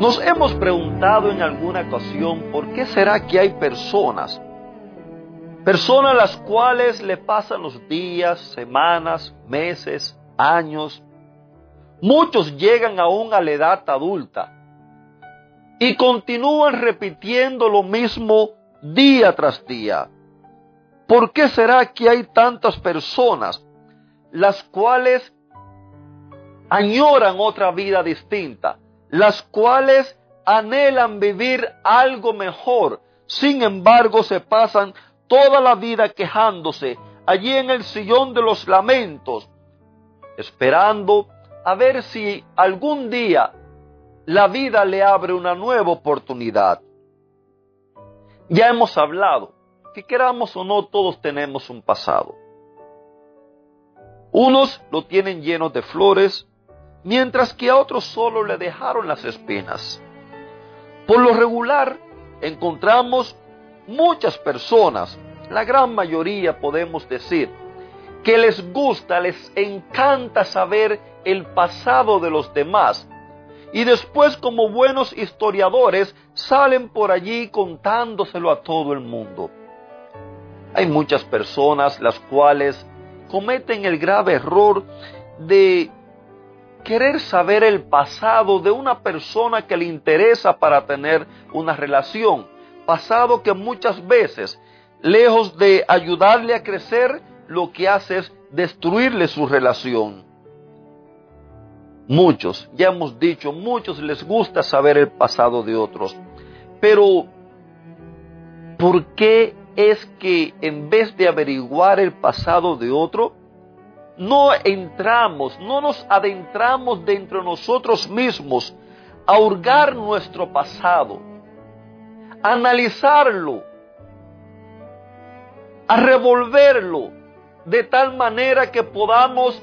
Nos hemos preguntado en alguna ocasión por qué será que hay personas, personas las cuales le pasan los días, semanas, meses, años, muchos llegan aún a la edad adulta y continúan repitiendo lo mismo día tras día. ¿Por qué será que hay tantas personas las cuales añoran otra vida distinta? Las cuales anhelan vivir algo mejor, sin embargo se pasan toda la vida quejándose allí en el sillón de los lamentos, esperando a ver si algún día la vida le abre una nueva oportunidad. Ya hemos hablado que queramos o no, todos tenemos un pasado. Unos lo tienen lleno de flores, mientras que a otros solo le dejaron las espinas. Por lo regular, encontramos muchas personas, la gran mayoría podemos decir, que les gusta, les encanta saber el pasado de los demás. Y después como buenos historiadores salen por allí contándoselo a todo el mundo. Hay muchas personas las cuales cometen el grave error de querer saber el pasado de una persona que le interesa para tener una relación. Pasado que muchas veces, lejos de ayudarle a crecer, lo que hace es destruirle su relación. Muchos, ya hemos dicho, muchos les gusta saber el pasado de otros. Pero, ¿por qué es que en vez de averiguar el pasado de otro, no entramos, no nos adentramos dentro de nosotros mismos a hurgar nuestro pasado, a analizarlo, a revolverlo de tal manera que podamos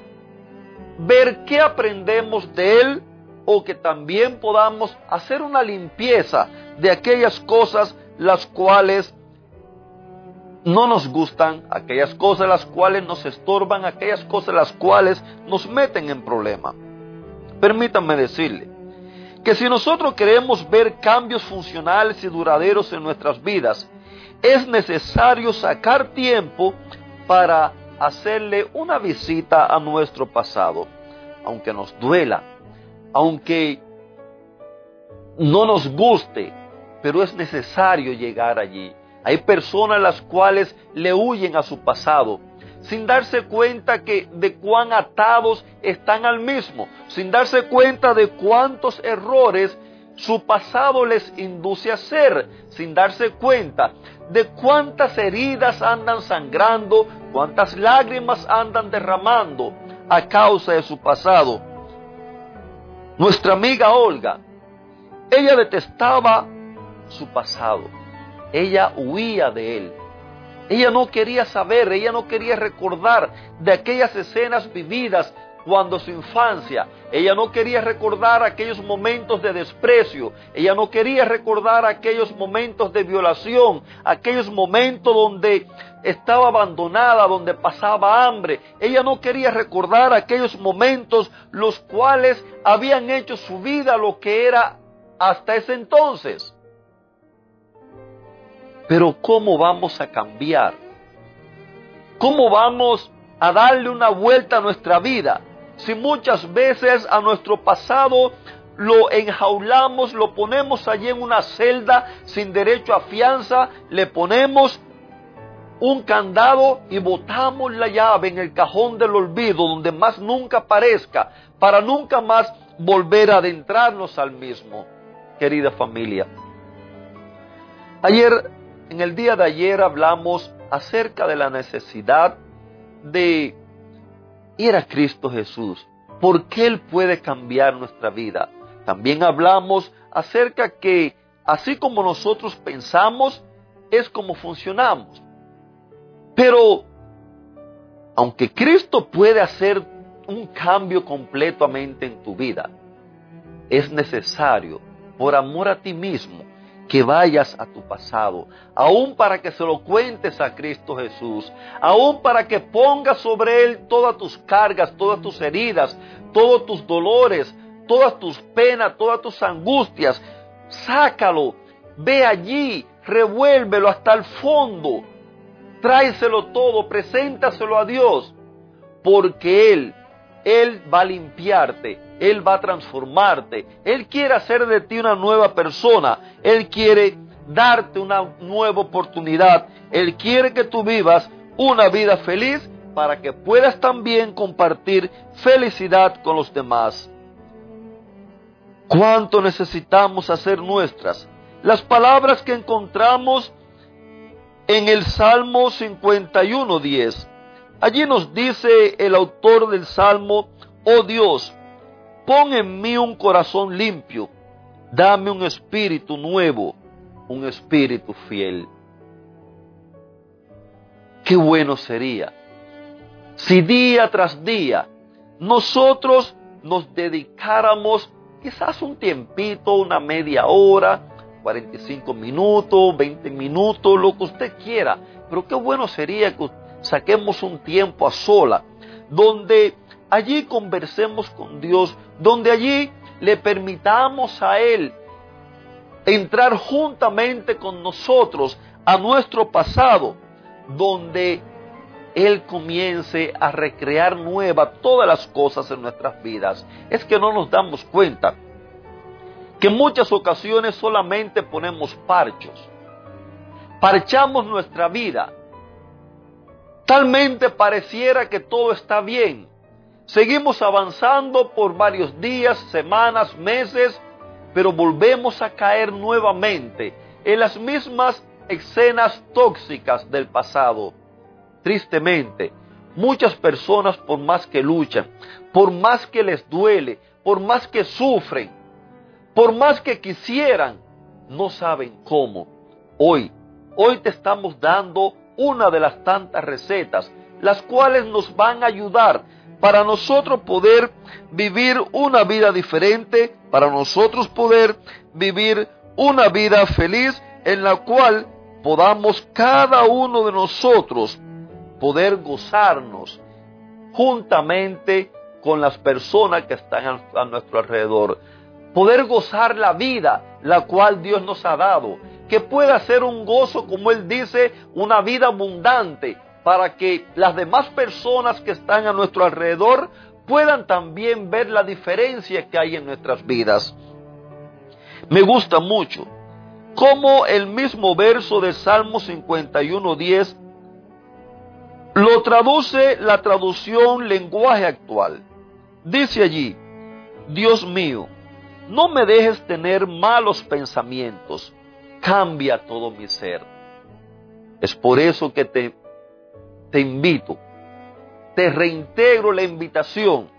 ver qué aprendemos de él o que también podamos hacer una limpieza de aquellas cosas las cuales no nos gustan, aquellas cosas las cuales nos estorban, aquellas cosas las cuales nos meten en problema. Permítanme decirle que si nosotros queremos ver cambios funcionales y duraderos en nuestras vidas, es necesario sacar tiempo para hacerle una visita a nuestro pasado, aunque nos duela, aunque no nos guste, pero es necesario llegar allí. Hay personas las cuales le huyen a su pasado, sin darse cuenta que de cuán atados están al mismo, sin darse cuenta de cuántos errores su pasado les induce a hacer, sin darse cuenta de cuántas heridas andan sangrando, cuántas lágrimas andan derramando a causa de su pasado. Nuestra amiga Olga, ella detestaba su pasado ella huía de él. Ella no quería saber, ella no quería recordar de aquellas escenas vividas cuando su infancia. Ella no quería recordar aquellos momentos de desprecio. Ella no quería recordar aquellos momentos de violación, aquellos momentos donde estaba abandonada, donde pasaba hambre. Ella no quería recordar aquellos momentos los cuales habían hecho su vida lo que era hasta ese entonces. Pero ¿cómo vamos a cambiar? ¿Cómo vamos a darle una vuelta a nuestra vida? Si muchas veces a nuestro pasado lo enjaulamos, lo ponemos allí en una celda sin derecho a fianza, le ponemos un candado y botamos la llave en el cajón del olvido donde más nunca aparezca, para nunca más volver a adentrarnos al mismo. Querida familia, ayer en el día de ayer hablamos acerca de la necesidad de ir a Cristo Jesús, porque Él puede cambiar nuestra vida, También hablamos acerca que así como nosotros pensamos, es como funcionamos. Pero, aunque Cristo puede hacer un cambio completamente en tu vida, es necesario, por amor a ti mismo, que vayas a tu pasado, aún para que se lo cuentes a Cristo Jesús, aún para que pongas sobre Él todas tus cargas, todas tus heridas, todos tus dolores, todas tus penas, todas tus angustias. Sácalo, ve allí, revuélvelo hasta el fondo, tráeselo todo, preséntaselo a Dios, porque Él, Él va a limpiarte, él va a transformarte. Él quiere hacer de ti una nueva persona. Él quiere darte una nueva oportunidad. Él quiere que tú vivas una vida feliz para que puedas también compartir felicidad con los demás. ¿Cuánto necesitamos hacer nuestras? Las palabras que encontramos en el Salmo 51.10. Allí nos dice el autor del Salmo, oh Dios, Pon en mí un corazón limpio, dame un espíritu nuevo, un espíritu fiel. Qué bueno sería si día tras día nosotros nos dedicáramos quizás un tiempito, una media hora, 45 minutos, 20 minutos, lo que usted quiera. Pero qué bueno sería que saquemos un tiempo a sola, donde allí conversemos con Dios, donde allí le permitamos a Él entrar juntamente con nosotros a nuestro pasado, donde Él comience a recrear nueva todas las cosas en nuestras vidas. Es que no nos damos cuenta que en muchas ocasiones solamente ponemos parchos, parchamos nuestra vida. Talmente pareciera que todo está bien, Seguimos avanzando por varios días, semanas, meses, pero volvemos a caer nuevamente en las mismas escenas tóxicas del pasado. Tristemente, muchas personas por más que luchan, por más que les duele, por más que sufren, por más que quisieran, no saben cómo. Hoy, hoy te estamos dando una de las tantas recetas, las cuales nos van a ayudar para nosotros poder vivir una vida diferente, para nosotros poder vivir una vida feliz en la cual podamos cada uno de nosotros poder gozarnos juntamente con las personas que están a nuestro alrededor. Poder gozar la vida la cual Dios nos ha dado. Que pueda ser un gozo, como Él dice, una vida abundante, para que las demás personas que están a nuestro alrededor puedan también ver la diferencia que hay en nuestras vidas. Me gusta mucho cómo el mismo verso de Salmo 51.10 lo traduce la traducción lenguaje actual. Dice allí, Dios mío, no me dejes tener malos pensamientos, cambia todo mi ser. Es por eso que te te invito, te reintegro la invitación.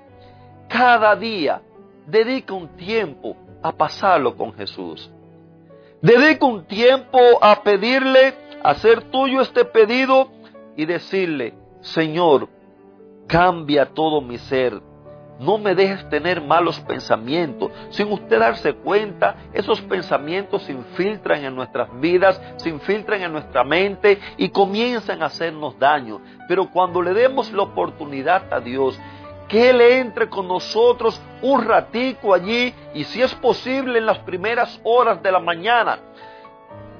Cada día dedica un tiempo a pasarlo con Jesús. Dedica un tiempo a pedirle, a hacer tuyo este pedido y decirle, Señor, cambia todo mi ser, no me dejes tener malos pensamientos. Sin usted darse cuenta, esos pensamientos se infiltran en nuestras vidas, se infiltran en nuestra mente y comienzan a hacernos daño. Pero cuando le demos la oportunidad a Dios, que Él entre con nosotros un ratico allí y si es posible en las primeras horas de la mañana,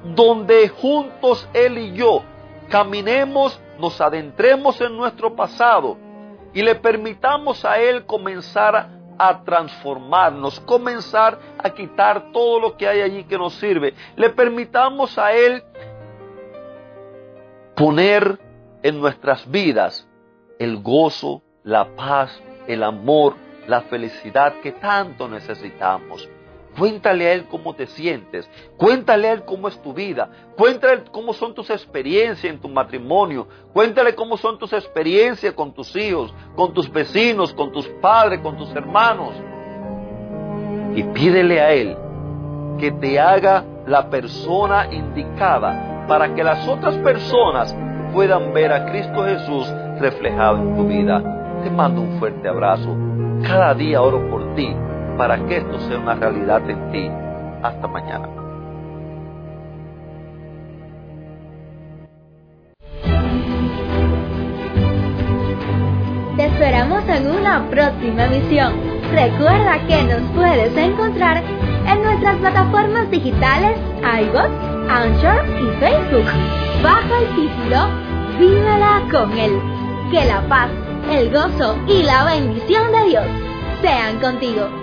donde juntos Él y yo caminemos, nos adentremos en nuestro pasado y le permitamos a Él comenzar a transformarnos, comenzar a quitar todo lo que hay allí que nos sirve. Le permitamos a Él poner en nuestras vidas el gozo, la paz, el amor, la felicidad que tanto necesitamos. Cuéntale a Él cómo te sientes. Cuéntale a Él cómo es tu vida. Cuéntale cómo son tus experiencias en tu matrimonio. Cuéntale cómo son tus experiencias con tus hijos, con tus vecinos, con tus padres, con tus hermanos. y pídele a Él que te haga la persona indicada para que las otras personas puedan ver a Cristo Jesús reflejado en tu vida. Te mando un fuerte abrazo. Cada día oro por ti para que esto sea una realidad en ti. Hasta mañana. Te esperamos en una próxima emisión. Recuerda que nos puedes encontrar en nuestras plataformas digitales iBox, Anchor y Facebook bajo el título Vívela con Él. Que la paz, el gozo y la bendición de Dios sean contigo.